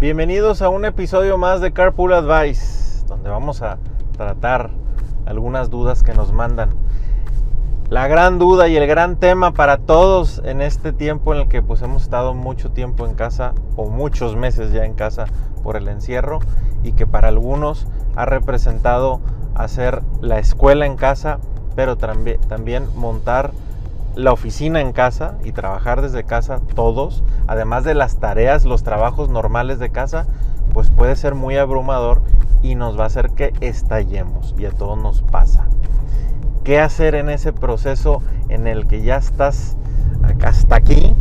Bienvenidos a un episodio más de Carpool Advice, donde vamos a tratar algunas dudas que nos mandan. La gran duda y el gran tema para todos en este tiempo en el que pues hemos estado mucho tiempo en casa o muchos meses ya en casa por el encierro y que para algunos ha representado hacer la escuela en casa, pero también, también montar la oficina en casa y trabajar desde casa todos, además de las tareas, los trabajos normales de casa, pues puede ser muy abrumador y nos va a hacer que estallemos y a todos nos pasa. ¿Qué hacer en ese proceso en el que ya estás hasta aquí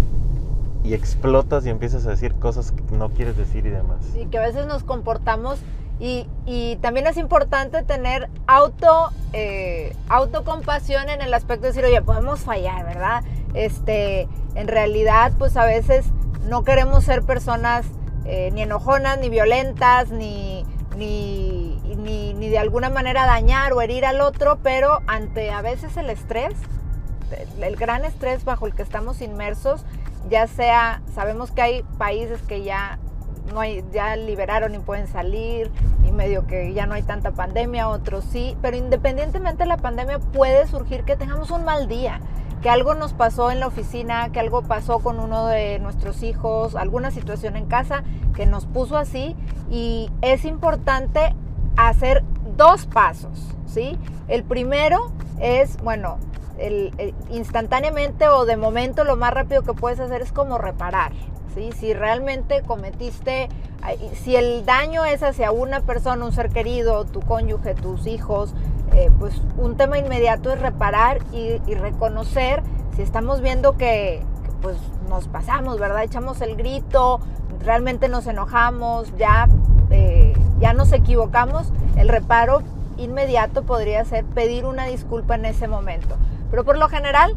y explotas y empiezas a decir cosas que no quieres decir y demás? Y que a veces nos comportamos y, también es importante tener auto, eh, autocompasión en el aspecto de decir, oye, podemos fallar, ¿verdad? Este, en realidad, pues a veces no queremos ser personas eh, ni enojonas, ni violentas, ni, ni, ni, de alguna manera dañar o herir al otro, pero ante a veces el estrés, el gran estrés bajo el que estamos inmersos, ya sea, sabemos que hay países que ya no hay, ya liberaron y pueden salir, y medio que ya no hay tanta pandemia, otros sí, pero independientemente de la pandemia puede surgir que tengamos un mal día, que algo nos pasó en la oficina, que algo pasó con uno de nuestros hijos, alguna situación en casa que nos puso así, y es importante hacer dos pasos, ¿sí? El primero es, bueno, instantáneamente o de momento lo más rápido que puedes hacer es como reparar, si realmente cometiste, si el daño es hacia una persona, un ser querido, tu cónyuge, tus hijos, eh, pues un tema inmediato es reparar y, reconocer si estamos viendo que, pues nos pasamos, ¿verdad? Echamos el grito, realmente nos enojamos, ya, eh, ya nos equivocamos, el reparo inmediato podría ser pedir una disculpa en ese momento. Pero por lo general,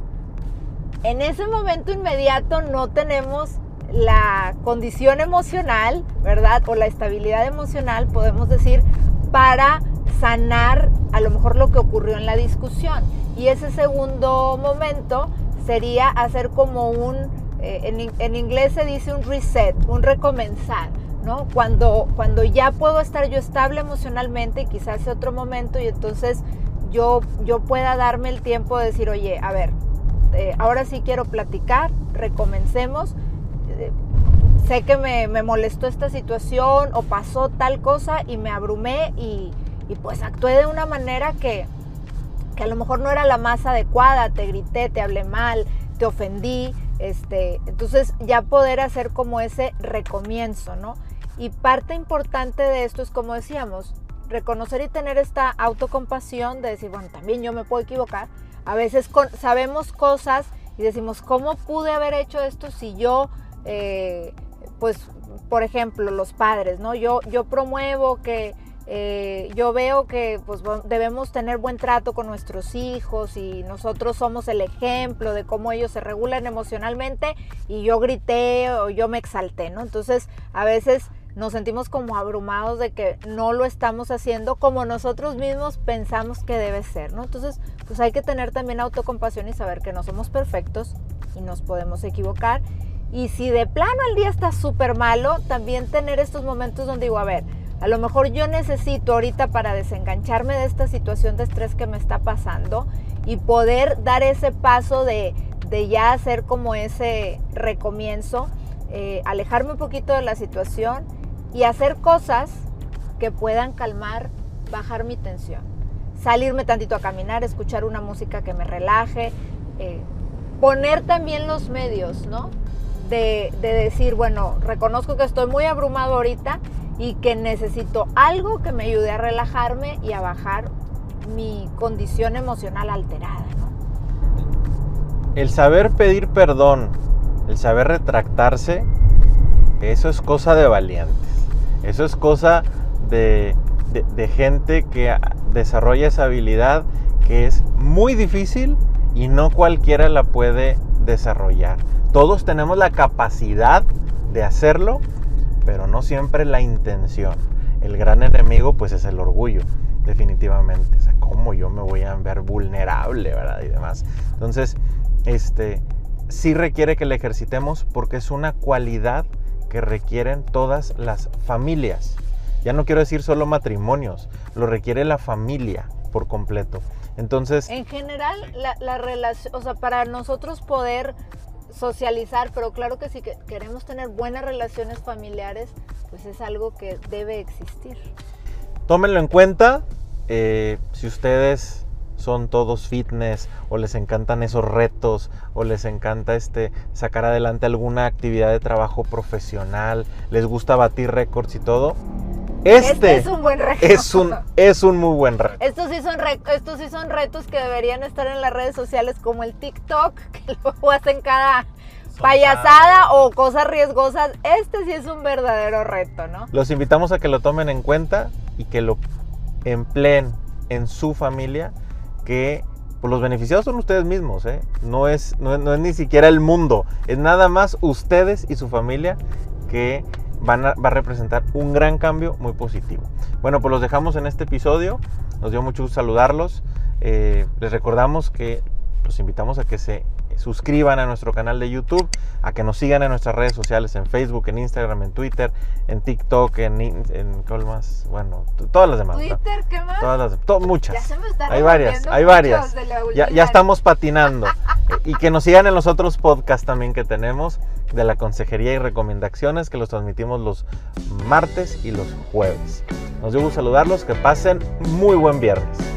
en ese momento inmediato no tenemos la condición emocional, ¿verdad? O la estabilidad emocional, podemos decir, para sanar a lo mejor lo que ocurrió en la discusión. Y ese segundo momento sería hacer como un, eh, en, inglés se dice un reset, un recomenzar, ¿no? Cuando, cuando ya puedo estar yo estable emocionalmente, quizás sea otro momento, y entonces yo, yo pueda darme el tiempo de decir, oye, a ver, eh, ahora sí quiero platicar, recomencemos sé que me, molestó esta situación o pasó tal cosa y me abrumé y, pues actué de una manera que, a lo mejor no era la más adecuada, te grité, te hablé mal, te ofendí, este, entonces ya poder hacer como ese recomienzo, ¿no? Y parte importante de esto es como decíamos, reconocer y tener esta autocompasión de decir, bueno, también yo me puedo equivocar. A veces sabemos cosas y decimos, ¿cómo pude haber hecho esto si yo eh, pues, por ejemplo, los padres, ¿no? Yo, yo promuevo que eh, yo veo que pues, debemos tener buen trato con nuestros hijos y nosotros somos el ejemplo de cómo ellos se regulan emocionalmente y yo grité o yo me exalté, ¿no? Entonces, a veces nos sentimos como abrumados de que no lo estamos haciendo como nosotros mismos pensamos que debe ser, ¿no? Entonces, pues hay que tener también autocompasión y saber que no somos perfectos y nos podemos equivocar y si de plano el día está súper malo, también tener estos momentos donde digo, a ver, a lo mejor yo necesito ahorita para desengancharme de esta situación de estrés que me está pasando y poder dar ese paso de, ya hacer como ese recomienzo, eh, alejarme un poquito de la situación y hacer cosas que puedan calmar, bajar mi tensión. Salirme tantito a caminar, escuchar una música que me relaje, eh, poner también los medios, ¿no? De, decir, bueno, reconozco que estoy muy abrumado ahorita y que necesito algo que me ayude a relajarme y a bajar mi condición emocional alterada. El saber pedir perdón, el saber retractarse, eso es cosa de valientes. Eso es cosa de, de gente que desarrolla esa habilidad que es muy difícil y no cualquiera la puede desarrollar. Todos tenemos la capacidad de hacerlo, pero no siempre la intención. El gran enemigo pues es el orgullo, definitivamente. O sea, ¿cómo yo me voy a ver vulnerable, verdad? Y demás. Entonces, este, sí requiere que la ejercitemos porque es una cualidad que requieren todas las familias. Ya no quiero decir solo matrimonios, lo requiere la familia por completo. Entonces... En general, la, la relación, o sea, para nosotros poder socializar, pero claro que si queremos tener buenas relaciones familiares, pues es algo que debe existir. Tómenlo en cuenta, eh, si ustedes son todos fitness o les encantan esos retos o les encanta este sacar adelante alguna actividad de trabajo profesional, les gusta batir récords y todo, este, este, es un buen reto. Es un, es un muy buen reto. Estos sí, son estos sí son retos que deberían estar en las redes sociales como el TikTok, que luego hacen cada payasada o cosas riesgosas. Este sí es un verdadero reto, ¿no? Los invitamos a que lo tomen en cuenta y que lo empleen en su familia, que pues, los beneficiados son ustedes mismos, ¿eh? no, es, no, no es ni siquiera el mundo, es nada más ustedes y su familia que va a representar un gran cambio muy positivo. Bueno, pues los dejamos en este episodio. Nos dio mucho gusto saludarlos. Eh, les recordamos que los invitamos a que se suscriban a nuestro canal de YouTube, a que nos sigan en nuestras redes sociales, en Facebook, en Instagram, en Twitter, en TikTok, en, en ¿cuál más? Bueno, todas las demás. ¿Twitter? ¿Qué más? Todas las, muchas. hay varias, hay varias. Ya, ya, estamos patinando. y que nos sigan en los otros podcasts también que tenemos de la consejería y recomendaciones que los transmitimos los martes y los jueves. Nos dio gusto saludarlos, que pasen muy buen viernes.